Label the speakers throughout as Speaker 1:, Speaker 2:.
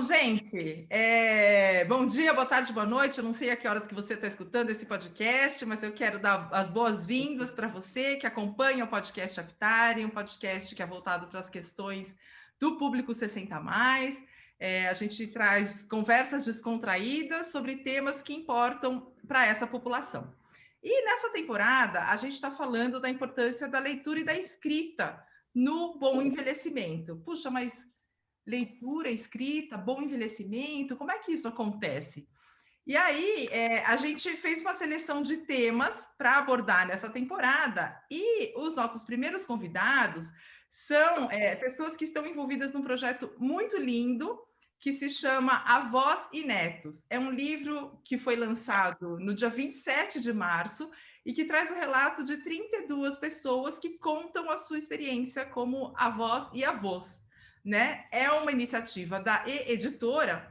Speaker 1: Bom, gente, é... bom dia, boa tarde, boa noite. Eu não sei a que horas que você está escutando esse podcast, mas eu quero dar as boas-vindas para você que acompanha o podcast Aptare, um podcast que é voltado para as questões do público 60 mais. É, a gente traz conversas descontraídas sobre temas que importam para essa população. E nessa temporada, a gente está falando da importância da leitura e da escrita no bom envelhecimento. Puxa, mas leitura, escrita, bom envelhecimento, como é que isso acontece? E aí, é, a gente fez uma seleção de temas para abordar nessa temporada, e os nossos primeiros convidados são é, pessoas que estão envolvidas num projeto muito lindo que se chama Avós e Netos. É um livro que foi lançado no dia 27 de março e que traz o relato de 32 pessoas que contam a sua experiência como avós e avós né? É uma iniciativa da e Editora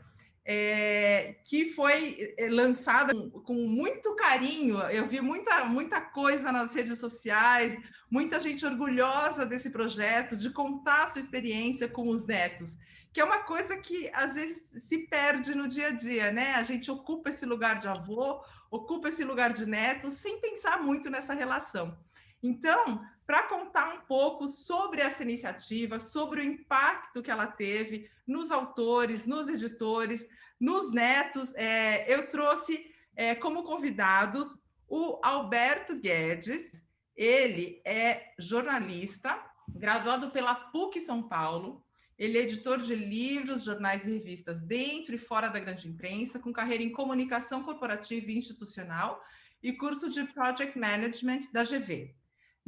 Speaker 1: é, que foi é, lançada com, com, muito carinho. Eu vi muita, muita coisa nas redes sociais, muita gente orgulhosa desse projeto, de contar a sua experiência com os netos, que é uma coisa que às vezes se perde no dia a dia, né? A gente ocupa esse lugar de avô, ocupa esse lugar de neto, sem pensar muito nessa relação. Então, para contar um pouco sobre essa iniciativa, sobre o impacto que ela teve nos autores, nos editores, nos netos, é, eu trouxe é, como convidados o Alberto Guedes. Ele é jornalista, graduado pela PUC São Paulo. Ele é editor de livros, jornais e revistas dentro e fora da grande imprensa, com carreira em comunicação corporativa e institucional e curso de Project Management da GV.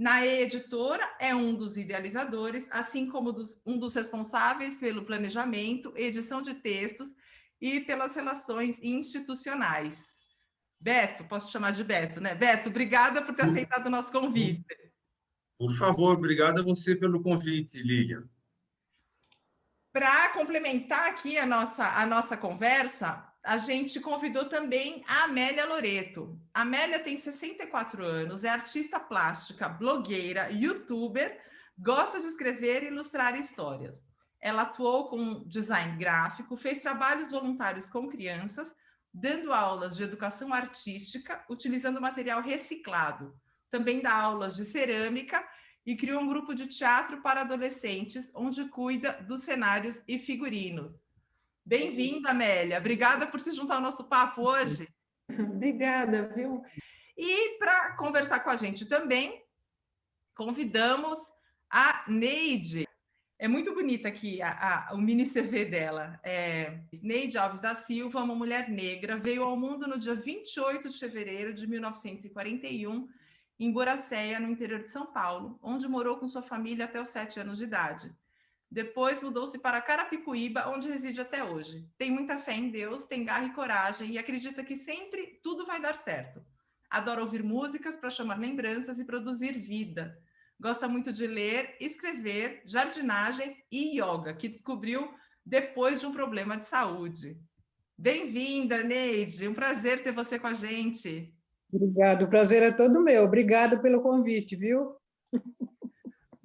Speaker 1: Na editora é um dos idealizadores, assim como dos, um dos responsáveis pelo planejamento, edição de textos e pelas relações institucionais. Beto, posso te chamar de Beto, né? Beto, obrigada por ter aceitado o nosso convite.
Speaker 2: Por favor, obrigada a você pelo convite, Lilian.
Speaker 1: Para complementar aqui a nossa, a nossa conversa, a gente convidou também a Amélia Loreto. A Amélia tem 64 anos, é artista plástica, blogueira, youtuber, gosta de escrever e ilustrar histórias. Ela atuou com design gráfico, fez trabalhos voluntários com crianças, dando aulas de educação artística, utilizando material reciclado. Também dá aulas de cerâmica e criou um grupo de teatro para adolescentes, onde cuida dos cenários e figurinos. Bem-vinda, Amélia. Obrigada por se juntar ao nosso papo hoje.
Speaker 3: Obrigada, viu?
Speaker 1: E para conversar com a gente também, convidamos a Neide. É muito bonita aqui a, a, o mini CV dela. É, Neide Alves da Silva, uma mulher negra, veio ao mundo no dia 28 de fevereiro de 1941, em Boracéia, no interior de São Paulo, onde morou com sua família até os sete anos de idade. Depois mudou-se para Carapicuíba, onde reside até hoje. Tem muita fé em Deus, tem garra e coragem e acredita que sempre tudo vai dar certo. Adora ouvir músicas para chamar lembranças e produzir vida. Gosta muito de ler, escrever, jardinagem e yoga, que descobriu depois de um problema de saúde. Bem-vinda, Neide. Um prazer ter você com a gente.
Speaker 3: Obrigado, o prazer é todo meu. Obrigado pelo convite, viu?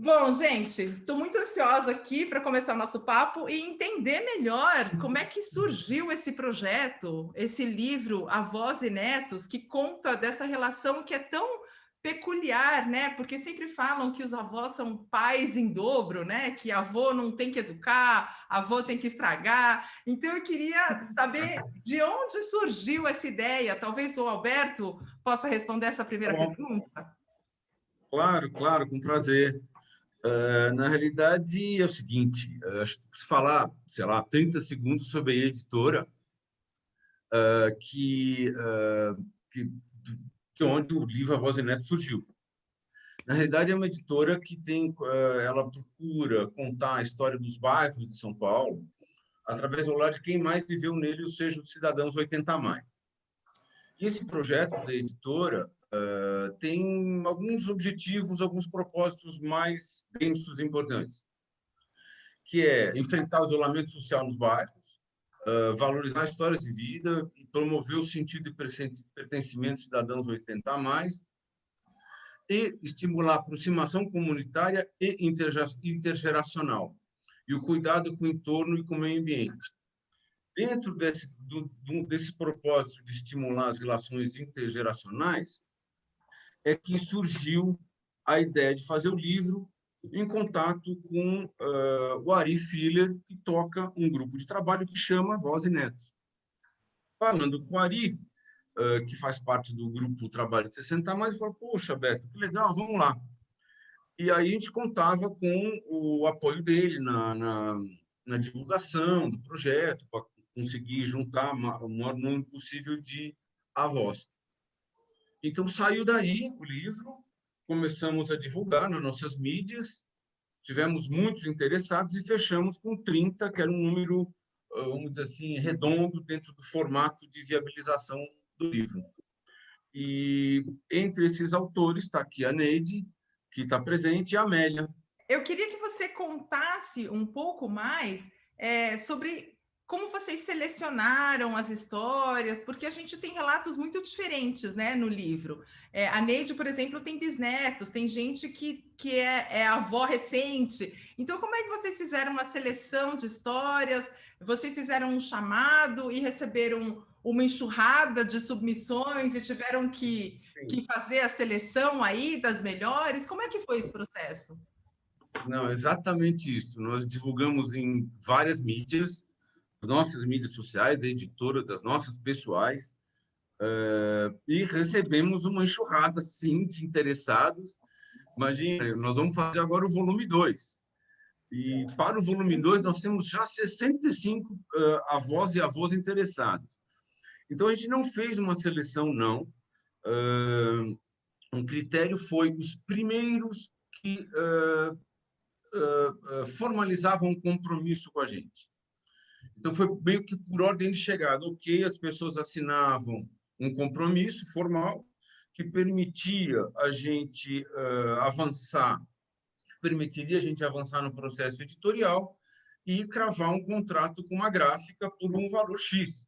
Speaker 1: Bom, gente, estou muito ansiosa aqui para começar o nosso papo e entender melhor como é que surgiu esse projeto, esse livro Avós e Netos, que conta dessa relação que é tão peculiar, né? Porque sempre falam que os avós são pais em dobro, né? Que avô não tem que educar, avô tem que estragar. Então eu queria saber de onde surgiu essa ideia. Talvez o Alberto possa responder essa primeira pergunta.
Speaker 2: Claro, claro, com prazer. Uh, na realidade, é o seguinte: uh, falar, sei lá, 30 segundos sobre a editora, uh, que, que, onde o livro A Voz Neto surgiu. Na realidade, é uma editora que tem, ela procura contar a história dos bairros de São Paulo através do olhar de quem mais viveu nele, ou seja, os cidadãos 80 a mais. Esse projeto da editora uh, tem alguns objetivos, alguns propósitos mais densos e importantes, que é enfrentar o isolamento social nos bairros, uh, valorizar histórias de vida e promover o sentido de pertencimento de cidadãos 80 a mais, e estimular a aproximação comunitária e intergeracional, e o cuidado com o entorno e com o meio ambiente. Dentro desse, do, desse propósito de estimular as relações intergeracionais, é que surgiu a ideia de fazer o livro em contato com uh, o Ari Filler, que toca um grupo de trabalho que chama Voz e Netos. Falando com o Ari, uh, que faz parte do grupo Trabalho de 60 Mais, falou, poxa, Beto, que legal, vamos lá. E aí a gente contava com o apoio dele na, na, na divulgação do projeto, para conseguir juntar o maior número possível de avós. Então, saiu daí o livro, começamos a divulgar nas nossas mídias, tivemos muitos interessados e fechamos com 30, que era um número, ah, vamos dizer assim, redondo dentro do formato de viabilização do livro. E entre esses autores está aqui a Neide, que está presente, e a Amélia.
Speaker 1: Eu queria que você contasse um pouco mais é, sobre como vocês selecionaram as histórias, porque a gente tem relatos muito diferentes né, no livro. É, a Neide, por exemplo, tem bisnetos, tem gente que, que é, é avó recente. Então, como é que vocês fizeram uma seleção de histórias? Vocês fizeram um chamado e receberam uma enxurrada de submissões e tiveram que, que fazer a seleção aí das melhores? Como é que foi esse processo?
Speaker 2: Não, exatamente isso. Nós divulgamos em várias mídias, nossas mídias sociais, da editora, das nossas pessoais, uh, e recebemos uma enxurrada, sim, de interessados. Imagina, nós vamos fazer agora o volume 2. E para o volume 2, nós temos já 65 uh, avós e avós interessados. Então, a gente não fez uma seleção, não. Uh, um critério foi os primeiros que uh, formalizavam um compromisso com a gente. Então, foi meio que por ordem de chegada. Ok, as pessoas assinavam um compromisso formal que permitia a gente uh, avançar, permitiria a gente avançar no processo editorial e cravar um contrato com uma gráfica por um valor X.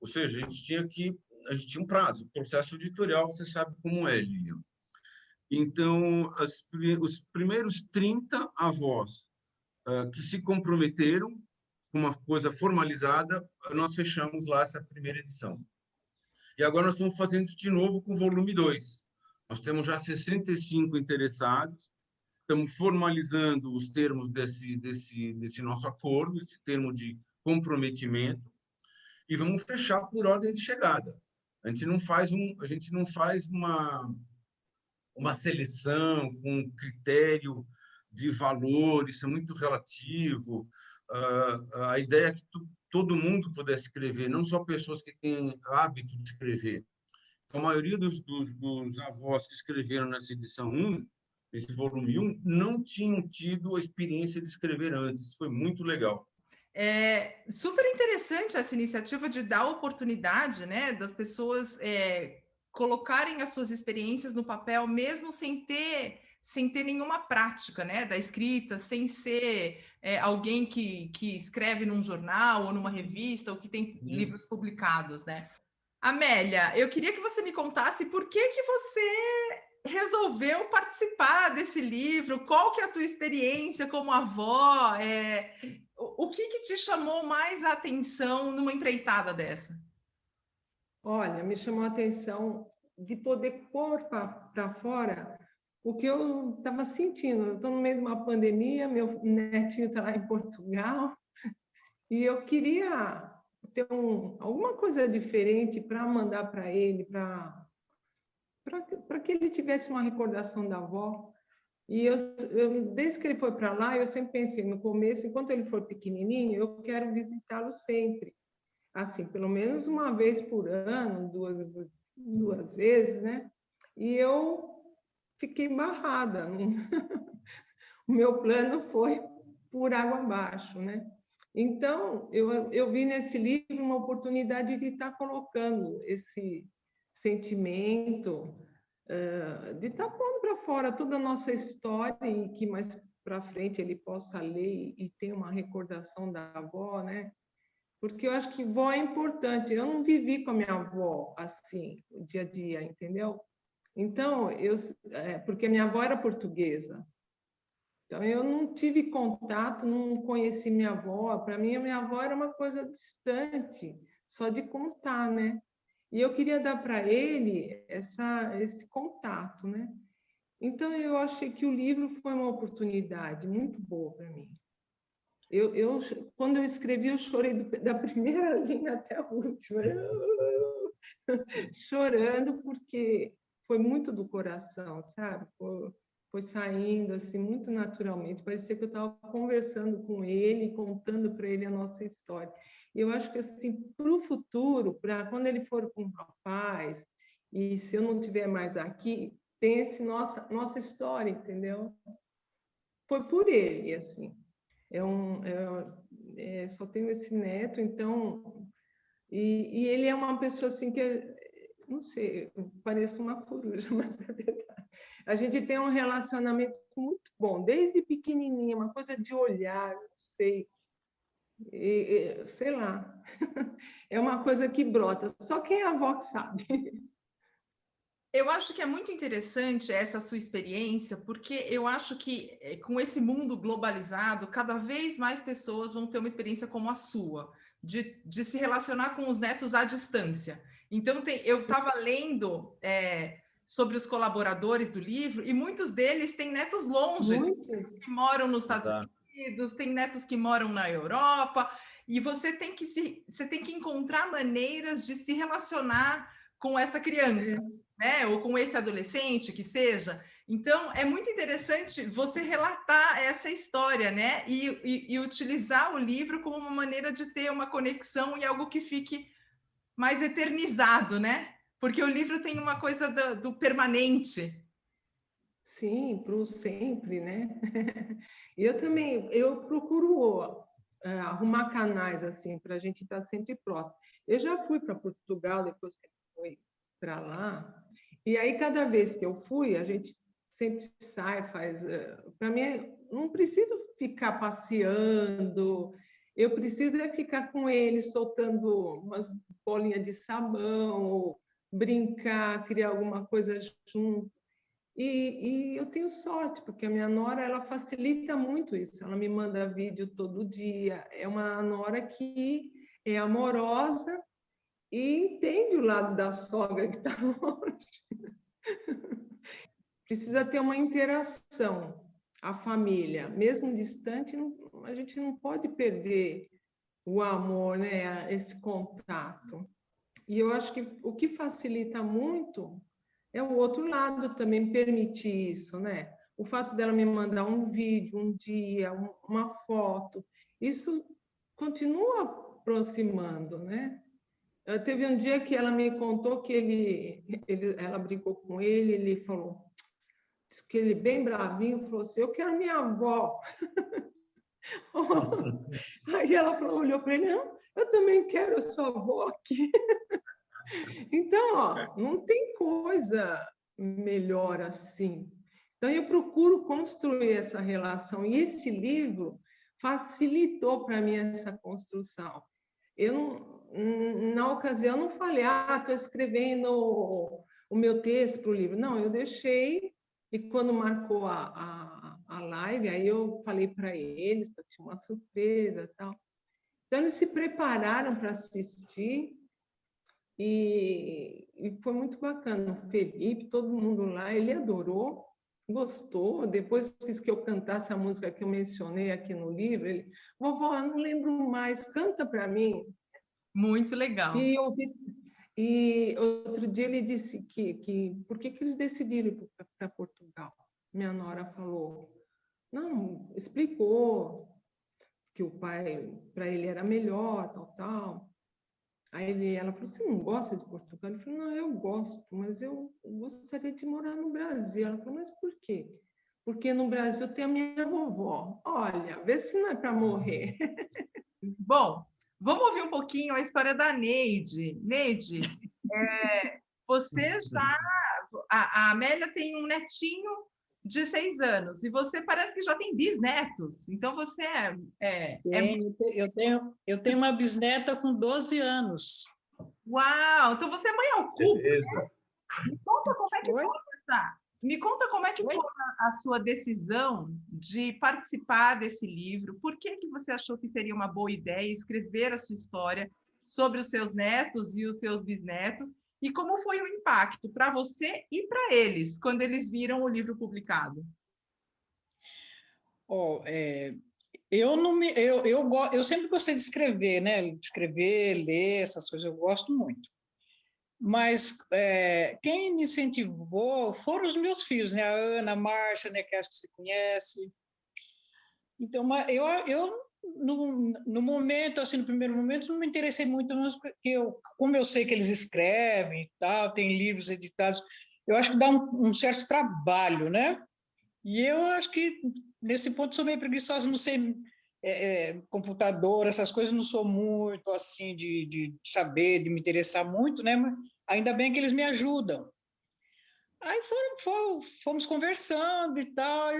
Speaker 2: Ou seja, a gente tinha que a gente tinha um prazo. Processo editorial, você sabe como é, Lilian. Então, as, os primeiros 30 avós uh, que se comprometeram com uma coisa formalizada, nós fechamos lá essa primeira edição. E agora nós estamos fazendo de novo com o volume 2. Nós temos já 65 interessados, estamos formalizando os termos desse, desse, desse nosso acordo, esse termo de comprometimento, e vamos fechar por ordem de chegada. A gente não faz, um, a gente não faz uma, uma seleção com critério de valor, isso é muito relativo a ideia é que tu, todo mundo pudesse escrever, não só pessoas que têm hábito de escrever. Então, a maioria dos, dos, dos avós que escreveram nessa edição 1, esse volume 1, não tinham tido a experiência de escrever antes. Foi muito legal.
Speaker 1: É super interessante essa iniciativa de dar oportunidade, né, das pessoas é, colocarem as suas experiências no papel, mesmo sem ter sem ter nenhuma prática, né, da escrita, sem ser é, alguém que, que escreve num jornal ou numa revista ou que tem uhum. livros publicados, né? Amélia, eu queria que você me contasse por que que você resolveu participar desse livro, qual que é a tua experiência como avó, é, o, o que que te chamou mais a atenção numa empreitada dessa?
Speaker 3: Olha, me chamou a atenção de poder pôr para fora o que eu estava sentindo. Estou no meio de uma pandemia, meu netinho está lá em Portugal, e eu queria ter um, alguma coisa diferente para mandar para ele, para que ele tivesse uma recordação da avó. E eu, eu, desde que ele foi para lá, eu sempre pensei no começo, enquanto ele for pequenininho, eu quero visitá-lo sempre. Assim, pelo menos uma vez por ano, duas, duas vezes, né? E eu fiquei barrada. o meu plano foi por água abaixo, né? Então, eu, eu vi nesse livro uma oportunidade de estar colocando esse sentimento, uh, de estar pondo para fora toda a nossa história e que mais para frente ele possa ler e ter uma recordação da avó, né? Porque eu acho que vó é importante. Eu não vivi com a minha avó assim, o dia a dia, entendeu? Então, eu, é, porque minha avó era portuguesa. Então, eu não tive contato, não conheci minha avó. Para mim, a minha avó era uma coisa distante, só de contar, né? E eu queria dar para ele essa, esse contato, né? Então, eu achei que o livro foi uma oportunidade muito boa para mim. Eu, eu, quando eu escrevi, eu chorei do, da primeira linha até a última, chorando, porque foi muito do coração, sabe? Foi, foi saindo assim muito naturalmente. Parecia que eu estava conversando com ele, contando para ele a nossa história. E eu acho que assim, para o futuro, para quando ele for com o rapaz, e se eu não tiver mais aqui, tem esse nossa nossa história, entendeu? Foi por ele, assim. É um, é, é, só tenho esse neto, então e, e, ele é uma pessoa assim que não sei, parece uma coruja, mas é verdade. A gente tem um relacionamento muito bom, desde pequenininha, uma coisa de olhar, não sei, e, sei lá, é uma coisa que brota. Só quem é avó que sabe.
Speaker 1: Eu acho que é muito interessante essa sua experiência, porque eu acho que eh, com esse mundo globalizado, cada vez mais pessoas vão ter uma experiência como a sua, de, de se relacionar com os netos à distância. Então, tem, eu estava lendo é, sobre os colaboradores do livro, e muitos deles têm netos longe, muitos. que moram nos Estados Exato. Unidos, tem netos que moram na Europa, e você tem que se, você tem que encontrar maneiras de se relacionar com essa criança. É né? Ou com esse adolescente que seja. Então, é muito interessante você relatar essa história, né? E, e, e, utilizar o livro como uma maneira de ter uma conexão e algo que fique mais eternizado, né? Porque o livro tem uma coisa do, do permanente.
Speaker 3: Sim, para o sempre, né? eu também, eu procuro uh, arrumar canais assim para a gente estar tá sempre próximo. Eu já fui para Portugal depois que foi para lá e aí, cada vez que eu fui, a gente sempre sai, faz. Eh, Para mim, não preciso ficar passeando, eu preciso é ficar com ele, soltando umas bolinhas de sabão, brincar, criar alguma coisa junto. E, e, eu tenho sorte, porque a minha nora ela facilita muito isso. Ela me manda vídeo todo dia. É uma nora que é amorosa e entende o lado da sogra que está longe. Precisa ter uma interação, a família, mesmo distante, a gente não pode perder o amor, né? esse contato. E eu acho que o que facilita muito é o outro lado também permitir isso, né? O fato dela me mandar um vídeo um dia, uma foto, isso continua aproximando, né? Teve um dia que ela me contou que ele, ele, ela brigou com ele, ele falou, que ele bem bravinho, falou assim, eu quero minha avó. Aí ela olhou para ele, não, eu também quero a sua avó aqui. então, ó, não tem coisa melhor assim. Então, eu procuro construir essa relação, e esse livro facilitou para mim essa construção. Eu na ocasião, não falei, ah, estou escrevendo o meu texto para o livro. Não, eu deixei, e quando marcou a, a live, aí eu falei para eles que tinha uma surpresa tal. Então, eles se prepararam para assistir, e, e, foi muito bacana. O Felipe, todo mundo lá, ele adorou, gostou. Depois quis que eu cantasse a música que eu mencionei aqui no livro. Ele, vovó, não lembro mais, canta para mim.
Speaker 1: Muito legal.
Speaker 3: E, ouvi, e outro dia ele disse que, que por que, que eles decidiram ir para Portugal? Minha nora falou, não, explicou que o pai, para ele era melhor, tal, tal. Aí ele, ela falou, você não gosta de Portugal? Ele falou, não, eu gosto, mas eu gostaria de morar no Brasil. Ela falou, mas por quê? Porque no Brasil tem a minha vovó. Olha, vê se não é para morrer.
Speaker 1: Bom, Vamos ouvir um pouquinho a história da Neide. Neide, é, você já. A, a, Amélia tem um netinho de seis anos e você parece que já tem bisnetos. Então você é. é,
Speaker 4: é... Eu, tenho, eu tenho uma bisneta com 12 anos.
Speaker 1: Uau! Então você é mãe ao cubo, né? Me conta como é que Oi? foi essa, Me conta como é que Oi? foi a sua decisão de participar desse livro. Por que, que você achou que seria uma boa ideia escrever a sua história sobre os seus netos e os seus bisnetos? E como foi o impacto para você e para eles quando eles viram o livro publicado?
Speaker 4: Oh, é, eu não me, eu, eu, eu sempre gostei de escrever, né? Escrever, ler essas coisas, eu gosto muito. Mas é, quem me incentivou foram os meus filhos, né? A Ana, a Márcia, né? Que acho que você conhece. Então, eu, eu no, no momento, assim, no primeiro momento, não me interessei muito, porque eu, como eu sei que eles escrevem e tal, tem livros editados, eu acho que dá um, um certo trabalho, né? E eu acho que nesse ponto sou meio preguiçosa, não sei é, é, computador, essas coisas, não sou muito assim de, de saber, de me interessar muito, né? Mas ainda bem que eles me ajudam. Aí foram, fomos conversando e tal.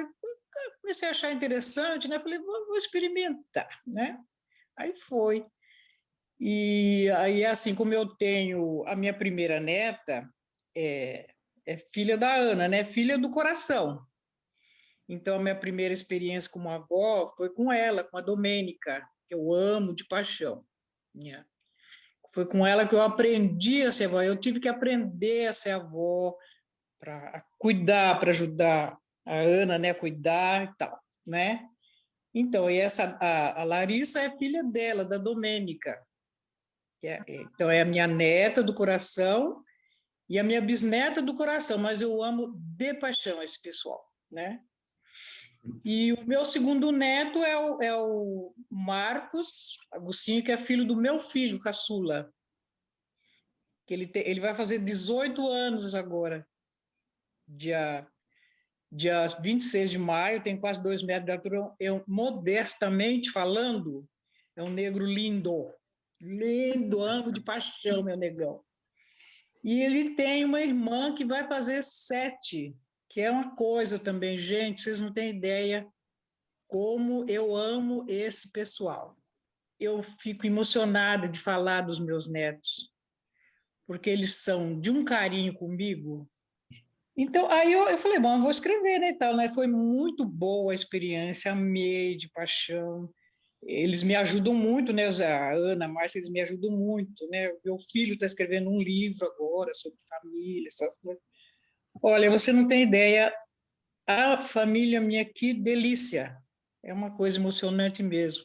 Speaker 4: Eu comecei a achar interessante, né? Falei, vou, vou experimentar, né? Aí foi. E aí, assim como eu tenho a minha primeira neta, é, é filha da Ana, né? Filha do coração. Então, a minha primeira experiência como avó foi com ela, com a Domênica, que eu amo de paixão. Né? Foi com ela que eu aprendi a ser avó. Eu tive que aprender a ser avó, para cuidar, para ajudar a Ana, né, cuidar e tal, né? Então, e essa a, a Larissa é filha dela, da Domênica. É, então é a minha neta do coração e a minha bisneta do coração, mas eu amo de paixão esse pessoal, né? E o meu segundo neto é o, é o Marcos Agostinho, que é filho do meu filho, caçula. Que ele, te, ele vai fazer 18 anos agora, dia, dia 26 de maio, tem quase dois metros de altura. Eu, modestamente falando, é um negro lindo, lindo, amo de paixão, meu negão. E ele tem uma irmã que vai fazer sete que é uma coisa também, gente, vocês não têm ideia como eu amo esse pessoal. Eu fico emocionada de falar dos meus netos, porque eles são de um carinho comigo. Então, aí eu, eu falei, bom, eu vou escrever, né, tal, né? Foi muito boa a experiência, amei de paixão. Eles me ajudam muito, né, a Ana, a Márcia, eles me ajudam muito, né? Meu filho está escrevendo um livro agora sobre família, essas coisas. Olha, você não tem ideia, a família minha, que delícia. É uma coisa emocionante mesmo.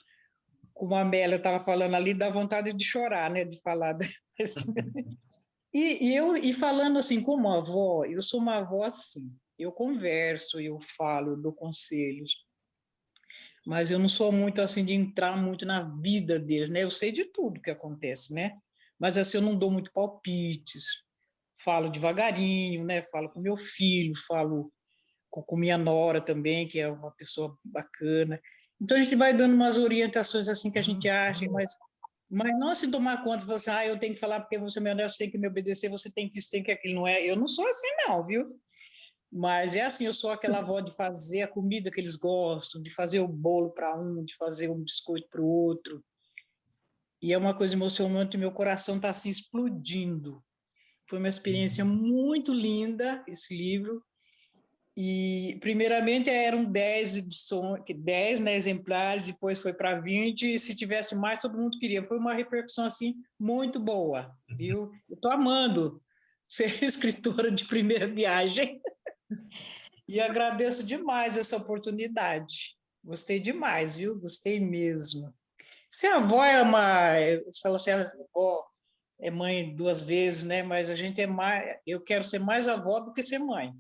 Speaker 4: Como a Amélia estava falando ali, dá vontade de chorar, né? De falar. e, eu e falando assim, como avó, eu sou uma avó assim. Eu converso, eu falo, eu dou conselhos. Mas eu não sou muito assim de entrar muito na vida deles, né? Eu sei de tudo que acontece, né? Mas assim, eu não dou muito palpites falo devagarinho, né? Falo com meu filho, falo com, com minha nora também, que é uma pessoa bacana. Então a gente vai dando umas orientações assim que a gente acha, mas mas não se tomar conta, você, ah, eu tenho que falar porque você é meu neto, você tem que me obedecer, você tem que isso, tem que aquilo, não é? Eu não sou assim não, viu? Mas é assim, eu sou aquela avó de fazer a comida que eles gostam, de fazer o bolo para um, de fazer um biscoito para o outro. E é uma coisa emocionante, meu coração está assim explodindo foi uma experiência uhum. muito linda esse livro. E, primeiramente, eram 10 edições, 10 né, exemplares, depois foi para 20, e se tivesse mais, todo mundo queria. Foi uma repercussão, assim, muito boa, viu? Eu estou amando ser escritora de primeira viagem e agradeço demais essa oportunidade. Gostei demais, viu? Gostei mesmo. Se a avó é uma... Você falou assim, a avó é mãe duas vezes, né? Mas a gente é mais, eu quero ser mais avó do que ser mãe.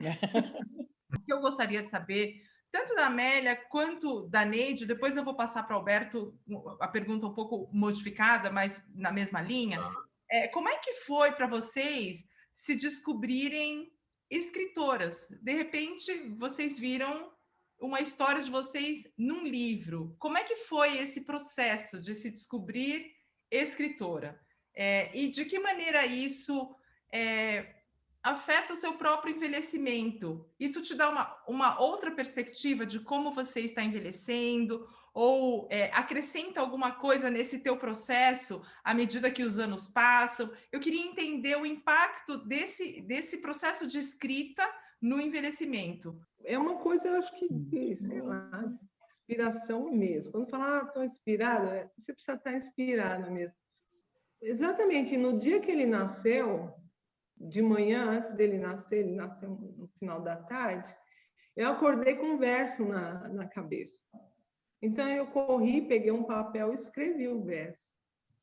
Speaker 1: O que eu gostaria de saber, tanto da Amélia quanto da Neide, depois eu vou passar para o Alberto a pergunta um pouco modificada, mas na mesma linha. Tá. É, como é que foi para vocês se descobrirem escritoras? De repente, vocês viram uma história de vocês num livro. Como é que foi esse processo de se descobrir escritora? É, e de que maneira isso é, afeta o seu próprio envelhecimento? Isso te dá uma, uma outra perspectiva de como você está envelhecendo? Ou é, acrescenta alguma coisa nesse teu processo à medida que os anos passam? Eu queria entender o impacto desse, desse processo de escrita no envelhecimento?
Speaker 3: É uma coisa, eu acho que, sei lá, inspiração mesmo. Quando fala, ah, estou inspirada, é, você precisa estar inspirada mesmo. Exatamente, no dia que ele nasceu, de manhã, antes dele nascer, ele nasceu no final da tarde, eu acordei com um verso na, na cabeça. Então eu corri, peguei um papel e escrevi o verso.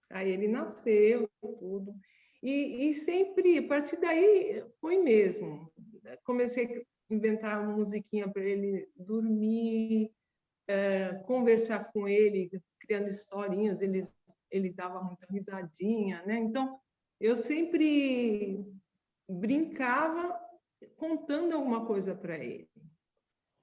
Speaker 3: Aí ele nasceu, tudo. E, e sempre, a partir daí, foi mesmo. Comecei a inventar uma musiquinha para ele dormir, é, conversar com ele, criando historinhas, ele, ele dava muita risadinha, né? Então, eu sempre brincava contando alguma coisa para ele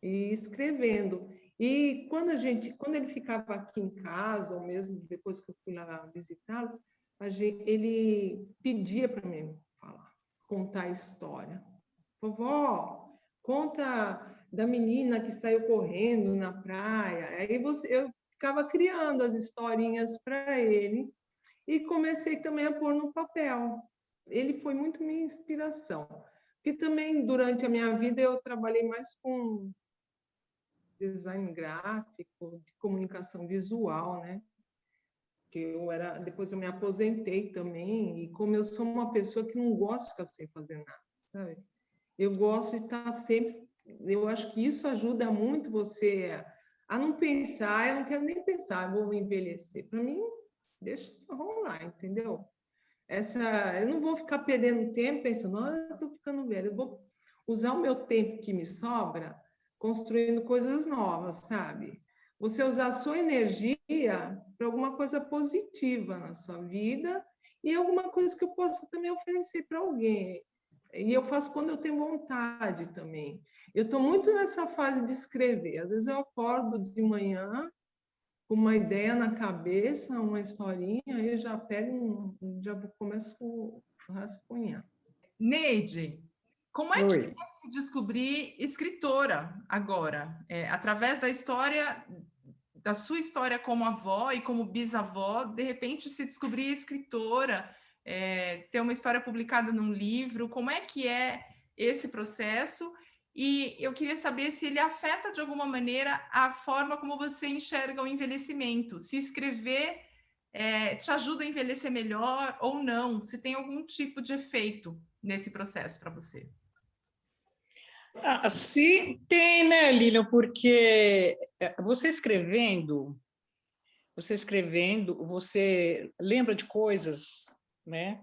Speaker 3: e escrevendo. E quando a gente, quando ele ficava aqui em casa, ou mesmo depois que eu fui lá visitá-lo, ele pedia para mim falar, contar a história. Vovó, conta da menina que saiu correndo na praia. Aí você, eu ficava criando as historinhas para ele e comecei também a pôr no papel. Ele foi muito minha inspiração. E também durante a minha vida eu trabalhei mais com design gráfico, de comunicação visual, né? Que eu era, depois eu me aposentei também, e como eu sou uma pessoa que não gosta de ficar sem fazer nada, sabe? Eu gosto de estar sempre, eu acho que isso ajuda muito você a não pensar, eu não quero nem pensar, vou envelhecer. Para mim, deixa rolar, entendeu? Essa, eu não vou ficar perdendo tempo pensando, olha, eu estou ficando velho, eu vou usar o meu tempo que me sobra construindo coisas novas, sabe? Você usar sua energia para alguma coisa positiva na sua vida e alguma coisa que eu possa também oferecer para alguém. E eu faço quando eu tenho vontade também. Eu estou muito nessa fase de escrever. Às vezes eu acordo de manhã com uma ideia na cabeça, uma historinha, aí eu já pego, já começo a rascunhar.
Speaker 1: Neide, como é Oi. que é se descobrir escritora agora? É, através da história, da sua história como avó e como bisavó, de repente se descobrir escritora, é, ter uma história publicada num livro, como é que é esse processo? E eu queria saber se ele afeta de alguma maneira a forma como você enxerga o envelhecimento. Se escrever é, te ajuda a envelhecer melhor ou não, se tem algum tipo de efeito nesse processo para você.
Speaker 4: Ah, sim, tem, né, Lilian? Porque é, você escrevendo, você escrevendo, você lembra de coisas, né?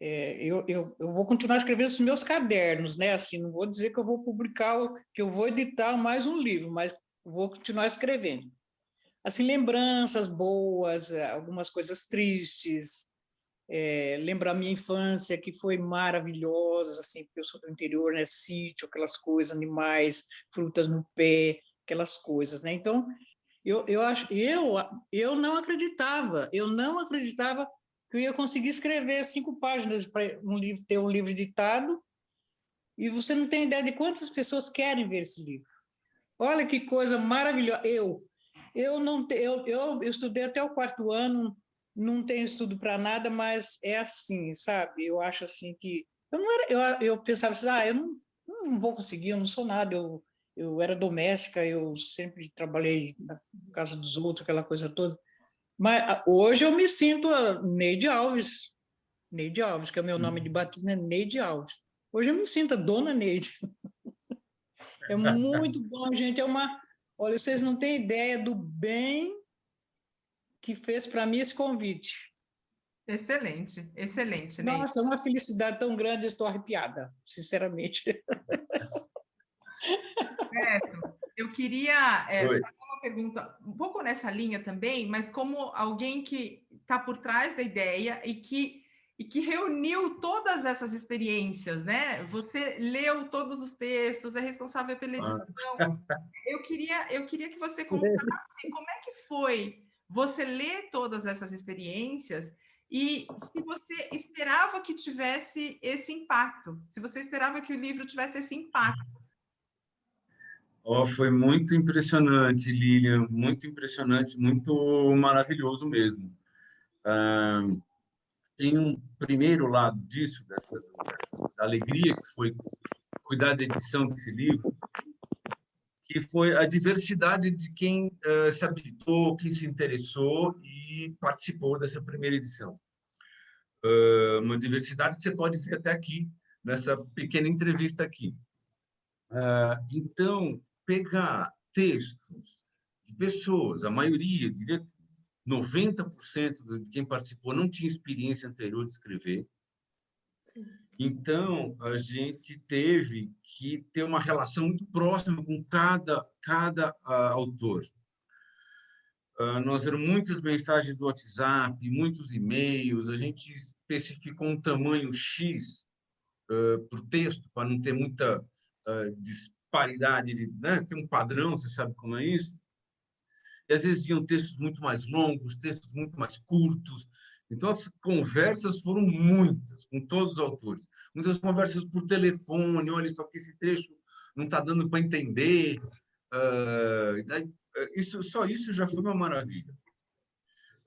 Speaker 4: É, eu, eu, eu vou continuar escrevendo os meus cadernos, né? Assim, não vou dizer que eu vou publicar, que eu vou editar mais um livro, mas vou continuar escrevendo. Assim, lembranças boas, algumas coisas tristes, é, lembro a minha infância, que foi maravilhosa, assim, porque eu sou do interior, né? Sítio, aquelas coisas, animais, frutas no pé, aquelas coisas, né? Então, eu, eu acho, eu, eu não acreditava, eu não acreditava que eu ia conseguir escrever cinco páginas para um livro, ter um livro editado, e você não tem ideia de quantas pessoas querem ver esse livro. Olha que coisa maravilhosa. Eu, eu não, eu, eu, eu estudei até o quarto ano não tenho estudo para nada, mas é assim, sabe? Eu acho assim que eu não era, eu, eu pensava assim, ah, eu não, não vou conseguir, eu não sou nada, eu, eu era doméstica, eu sempre trabalhei na casa dos outros, aquela coisa toda. Mas ah, hoje eu me sinto a Neide Alves, Neide Alves, que é o meu nome de batismo, é Neide Alves. Hoje eu me sinto a dona Neide. É muito bom, gente. É uma. Olha, vocês não têm ideia do bem que fez para mim esse convite.
Speaker 1: Excelente, excelente.
Speaker 4: Ney. Nossa, uma felicidade tão grande, estou arrepiada, sinceramente.
Speaker 1: eu queria é, uma pergunta um pouco nessa linha também, mas como alguém que está por trás da ideia e que e que reuniu todas essas experiências, né? Você leu todos os textos, é responsável pela edição. Eu queria, eu queria que você contasse como é que foi você lê todas essas experiências e se você esperava que tivesse esse impacto, se você esperava que o livro tivesse esse impacto.
Speaker 2: Oh, foi muito impressionante, Lilian, muito impressionante, muito maravilhoso mesmo. Ah, tem um primeiro lado disso, dessa da alegria que foi cuidar da edição desse livro, que foi a diversidade de quem uh, se habilitou, quem se interessou e participou dessa primeira edição. Uh, uma diversidade que você pode ver até aqui, nessa pequena entrevista aqui. Uh, então, pegar textos de pessoas, a maioria, diria 90% de quem participou não tinha experiência anterior de escrever. Então, a gente teve que ter uma relação muito próxima com cada, cada uh, autor. Uh, nós eram muitas mensagens do WhatsApp, muitos e-mails, a gente especificou um tamanho X uh, por texto, para não ter muita disparidade, de, né? tem um padrão, você sabe como é isso. E às vezes tinham textos muito mais longos, textos muito mais curtos. Então, as conversas foram muitas, com todos os autores. Muitas conversas por telefone, olha, só que esse trecho não está dando para entender. Uh, isso, só isso já foi uma maravilha.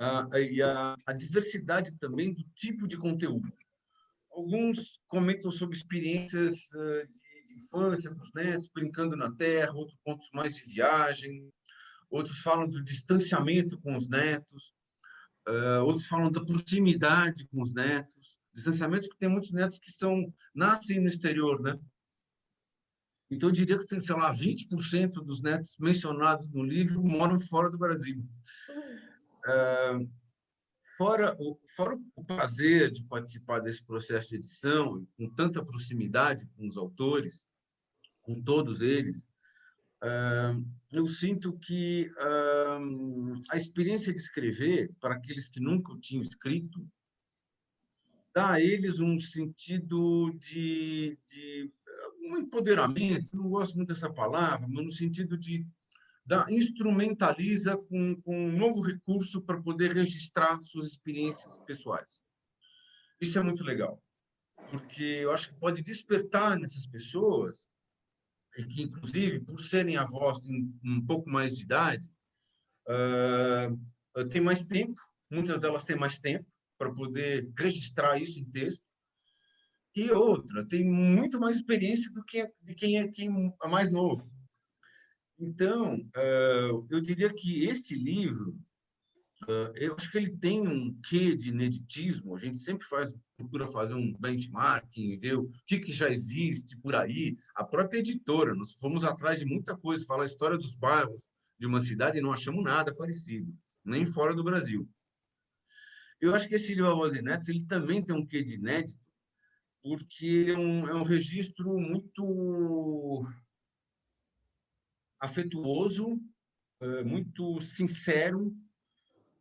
Speaker 2: Uh, e a, a diversidade também do tipo de conteúdo. Alguns comentam sobre experiências uh, de infância com os netos, brincando na terra, outros pontos mais de viagem, outros falam do distanciamento com os netos, uh, outros falam da proximidade com os netos, distanciamento porque tem muitos netos que são nascem no exterior, né? Então, eu diria que tem, sei lá, 20% dos netos mencionados no livro moram fora do Brasil. Uh, fora, o, fora o prazer de participar desse processo de edição, com tanta proximidade com os autores, com todos eles, eu sinto que a experiência de escrever, para aqueles que nunca tinham escrito, dá a eles um sentido de, de um empoderamento, não gosto muito dessa palavra, mas no sentido de da, instrumentaliza com, com um novo recurso para poder registrar suas experiências pessoais. Isso é muito legal, porque eu acho que pode despertar nessas pessoas e que, inclusive, por serem avós de um pouco mais de idade, uh, tem mais tempo, muitas delas têm mais tempo para poder registrar isso em texto. E outra, tem muito mais experiência do que de quem é quem é mais novo. Então, uh, eu diria que esse livro Uh, eu acho que ele tem um quê de ineditismo. A gente sempre faz, procura fazer um benchmarking, ver o que, que já existe por aí. A própria editora, nós fomos atrás de muita coisa, fala a história dos bairros de uma cidade e não achamos nada parecido, nem fora do Brasil. Eu acho que esse livro Avós e Netos, ele também tem um quê de inédito, porque é um, é um registro muito afetuoso, é, muito sincero,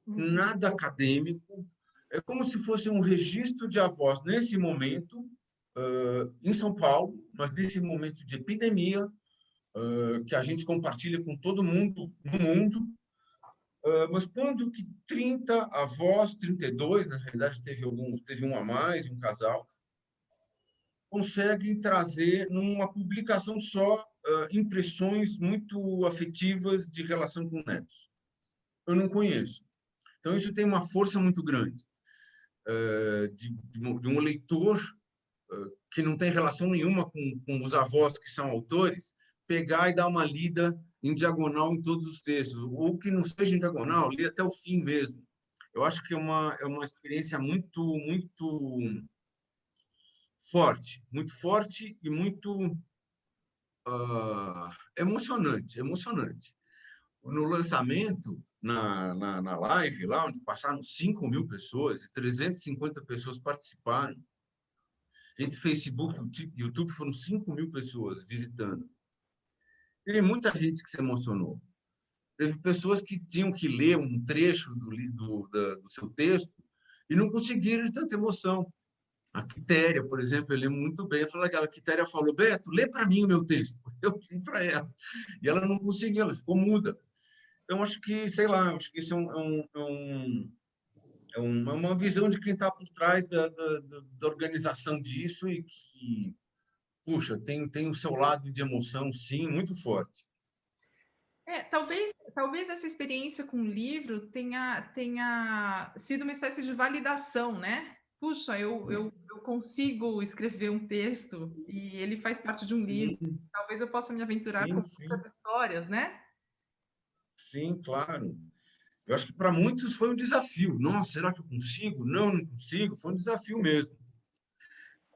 Speaker 2: nada acadêmico, é como se fosse um registro de avós nesse momento, uh, em São Paulo, mas nesse momento de epidemia, uh, que a gente compartilha com todo mundo no mundo, mas quando que 30 avós, 32, na realidade teve alguns, teve um a mais, um casal, conseguem trazer numa publicação só impressões muito afetivas de relação com netos. Eu não conheço. Então, isso tem uma força muito grande uh, de, de, um leitor uh, que não tem relação nenhuma com, com os avós que são autores, pegar e dar uma lida em diagonal em todos os textos, ou que não seja em diagonal, ler até o fim mesmo. Eu acho que é uma, é uma experiência muito, muito forte, muito forte e muito uh, emocionante, emocionante. No lançamento, na, na, na live, lá onde passaram 5 mil pessoas, 350 pessoas participaram. Entre Facebook e YouTube foram 5 mil pessoas visitando. Teve muita gente que se emocionou. Teve pessoas que tinham que ler um trecho do, do, da, do seu texto e não conseguiram de tanta emoção. A Quitéria, por exemplo, eu lembro muito bem. Ela aquela Quitéria falou: Beto, lê para mim o meu texto. Eu li para ela. E ela não conseguiu, ela ficou muda. Então, acho que, sei lá, acho que isso é, um, é, um, é, um, é uma visão de quem está por trás da, da, da, organização disso e que, puxa, tem, tem o seu lado de emoção, sim, muito forte.
Speaker 1: É, talvez, talvez essa experiência com o livro tenha, tenha sido uma espécie de validação, né? Puxa, eu, eu, eu consigo escrever um texto e ele faz parte de um livro. Sim. Talvez eu possa me aventurar sim, com histórias, né?
Speaker 2: Sim, claro. Eu acho que para muitos foi um desafio. Nossa, será que eu consigo? Não, não consigo. Foi um desafio mesmo.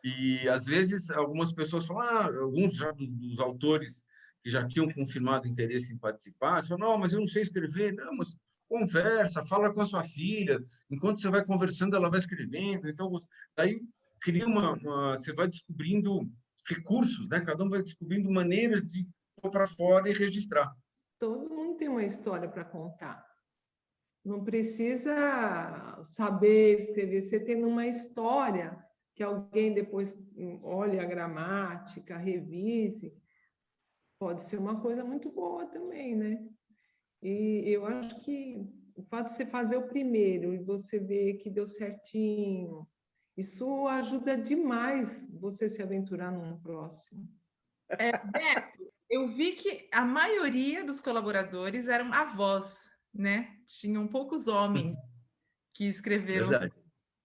Speaker 2: E às vezes algumas pessoas falam, ah, alguns já dos autores que já tinham confirmado interesse em participar, falam, não, mas eu não sei escrever. Não, mas conversa, fala com a sua filha. Enquanto você vai conversando, ela vai escrevendo. Então, aí cria uma, uma você vai descobrindo recursos, né? Cada um vai descobrindo maneiras de pôr para fora e registrar.
Speaker 3: Todo mundo tem uma história para contar. Não precisa saber escrever. Você tem uma história que alguém depois olhe a gramática, revise, pode ser uma coisa muito boa também, né? E eu acho que o fato de você fazer o primeiro e você ver que deu certinho, isso ajuda demais você se aventurar num próximo.
Speaker 1: É, Beto, eu vi que a maioria dos colaboradores eram avós né? Tinham poucos homens que escreveram verdade.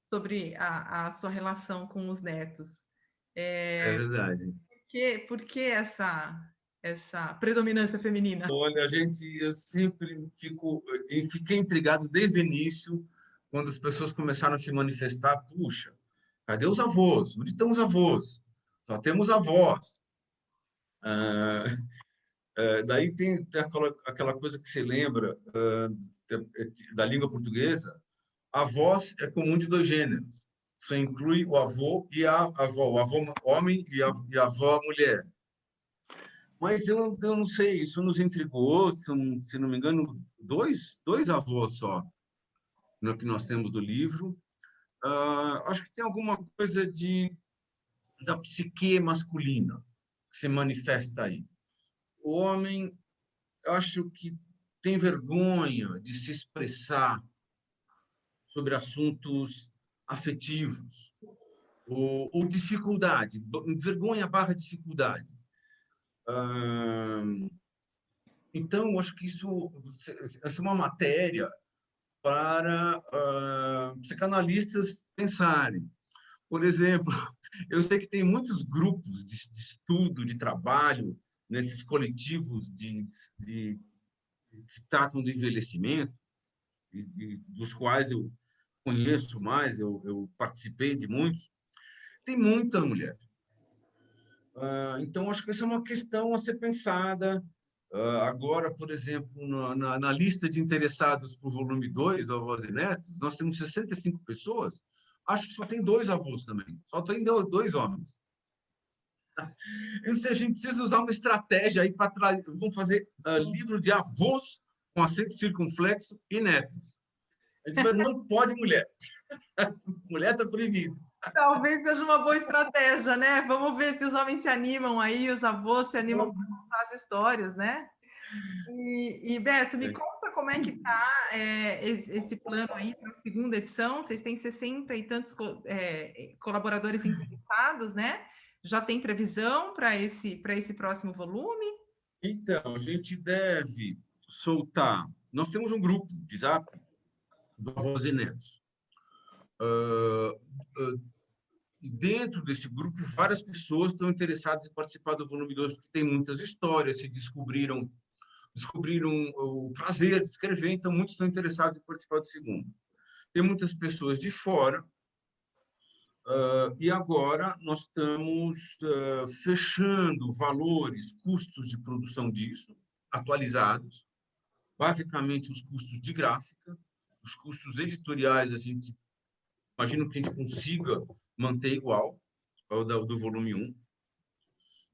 Speaker 1: sobre a, a, sua relação com os netos.
Speaker 2: É, é verdade.
Speaker 1: Por que, por que essa, essa predominância feminina?
Speaker 2: Olha, a gente, eu sempre fico, eu fiquei intrigado desde o início, quando as pessoas começaram a se manifestar, puxa, cadê os avós? Onde estão os avós? Só temos avós. Ah, é, daí tem, aquela, coisa que se lembra uh, da língua portuguesa, a voz é comum de dois gêneros. Isso inclui o avô e a avó, o avô homem e e a avó mulher. Mas eu, eu não sei, isso nos intrigou, se, se não me engano, dois, dois avós só no que nós temos do livro. Uh, acho que tem alguma coisa de da psique masculina que se manifesta aí o homem, acho que tem vergonha de se expressar sobre assuntos afetivos ou, ou dificuldade, vergonha barra dificuldade. Então, acho que isso, é uma matéria para uh, psicanalistas pensarem. Por exemplo, eu sei que tem muitos grupos de, de estudo, de trabalho, nesses coletivos de, de, que tratam do envelhecimento, e, e, dos quais eu conheço mais, eu, eu, participei de muitos, tem muita mulher. Uh, então, acho que essa é uma questão a ser pensada. Uh, agora, por exemplo, na, na, na, lista de interessados o volume 2 do Avós e Netos, nós temos 65 pessoas, acho que só tem dois avós também, só tem dois homens. Ou a gente precisa usar uma estratégia aí para trás. Vamos fazer uh, livro de avós com acento circunflexo e netos. A gente não pode mulher. mulher está proibido.
Speaker 1: Talvez seja uma boa estratégia, né? Vamos ver se os homens se animam aí, os avós se animam para contar as histórias, né? E, e Beto, me conta como é que está é, esse plano aí para a segunda edição. Vocês têm 60 e tantos é, colaboradores interessados, né? Já tem previsão para esse, esse próximo volume?
Speaker 2: Então, a gente deve soltar. Nós temos um grupo de zap do Avós e Netos. Dentro desse grupo, várias pessoas estão interessadas em participar do volume 2, porque tem muitas histórias, se descobriram descobriram o prazer de escrever, então muitos estão interessados em participar do segundo. Tem muitas pessoas de fora Uh, e agora nós estamos uh, fechando valores, custos de produção disso, atualizados, basicamente os custos de gráfica, os custos editoriais, a gente imagina que a gente consiga manter igual ao do, do volume 1.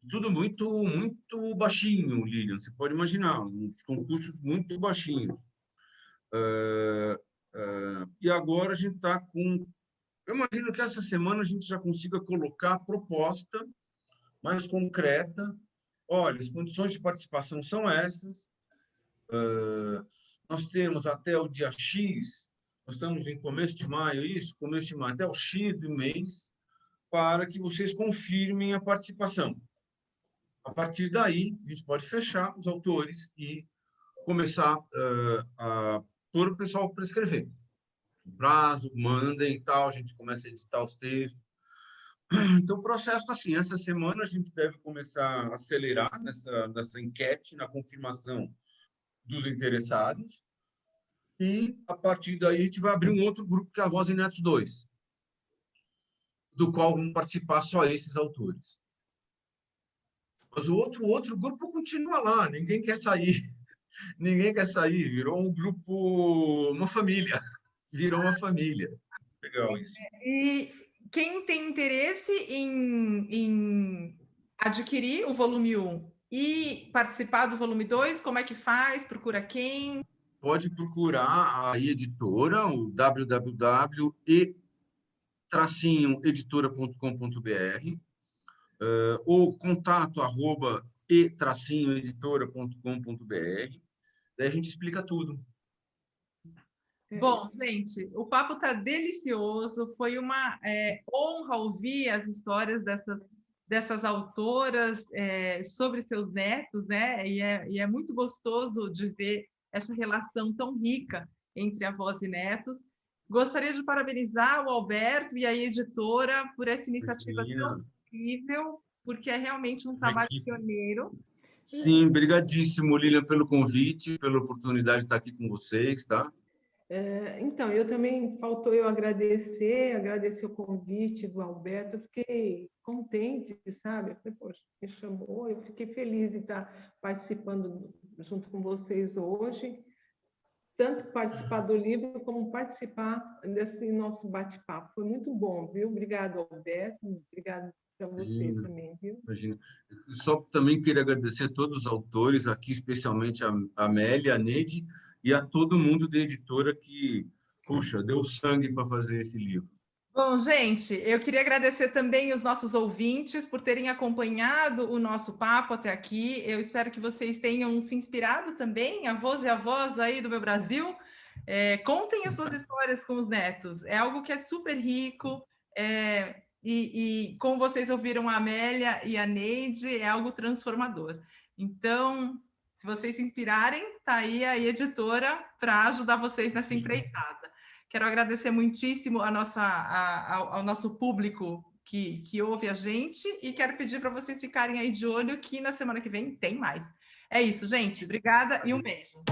Speaker 2: Tudo muito, muito baixinho, Lilian, você pode imaginar, com custos muito baixinhos. Uh, e agora a gente está com eu imagino que essa semana a gente já consiga colocar a proposta mais concreta. Olha, as condições de participação são essas. Uh, nós temos até o dia X, nós estamos em começo de maio, isso, começo de maio, até o X do mês, para que vocês confirmem a participação. A partir daí, a gente pode fechar os autores e começar uh, a pôr o pessoal para escrever. prazo, mandem e tal, a gente começa a editar os textos. Então, o processo está assim, essa semana a gente deve começar a acelerar nessa, nessa enquete, na confirmação dos interessados, e a partir daí a gente vai abrir um outro grupo que é a Voz em Netos 2, do qual vão participar só esses autores. Mas o outro, outro grupo continua lá, ninguém quer sair. Ninguém quer sair, virou um grupo, uma família. Virou uma família. Legal isso.
Speaker 1: E quem tem interesse em, em adquirir o volume 1 e participar do volume 2, como é que faz? Procura quem?
Speaker 2: Pode procurar a editora, o www.e-editora.com.br uh, ou contato arroba e-editora.com.br. Daí a gente explica tudo.
Speaker 1: Bom, gente, o papo está delicioso. Foi uma é, honra ouvir as histórias dessas, dessas autoras é, sobre seus netos, né? E é, e é muito gostoso de ver essa relação tão rica entre avós e netos. Gostaria de parabenizar o Alberto e a editora por essa iniciativa tão incrível, porque é realmente um trabalho pioneiro.
Speaker 2: Sim, brigadíssimo, Lilian, pelo convite, pela oportunidade de estar aqui com vocês, tá?
Speaker 3: É, então, eu também faltou eu agradecer, agradecer o convite do Alberto, eu fiquei contente, sabe? Eu falei, poxa, me chamou, eu fiquei feliz de estar participando junto com vocês hoje, tanto participar do livro como participar desse nosso bate-papo. Foi muito bom, viu? Obrigado, Alberto, obrigado para você imagina, também, viu?
Speaker 2: Imagina. Só também queria agradecer a todos os autores aqui, especialmente a Amélia, a Neide, e a todo mundo da editora que, puxa, deu sangue para fazer esse livro.
Speaker 1: Bom, gente, eu queria agradecer também os nossos ouvintes por terem acompanhado o nosso papo até aqui. Eu espero que vocês tenham se inspirado também, a voz e a voz aí do meu Brasil. É, contem as suas histórias com os netos. É algo que é super rico. É, e, e como vocês ouviram a Amélia e a Neide, é algo transformador. Então, se vocês se inspirarem, tá aí a editora para ajudar vocês nessa empreitada. Quero agradecer muitíssimo a nossa, a, ao, ao nosso público que, que ouve a gente e quero pedir para vocês ficarem aí de olho que na semana que vem tem mais. É isso, gente. Obrigada e um beijo.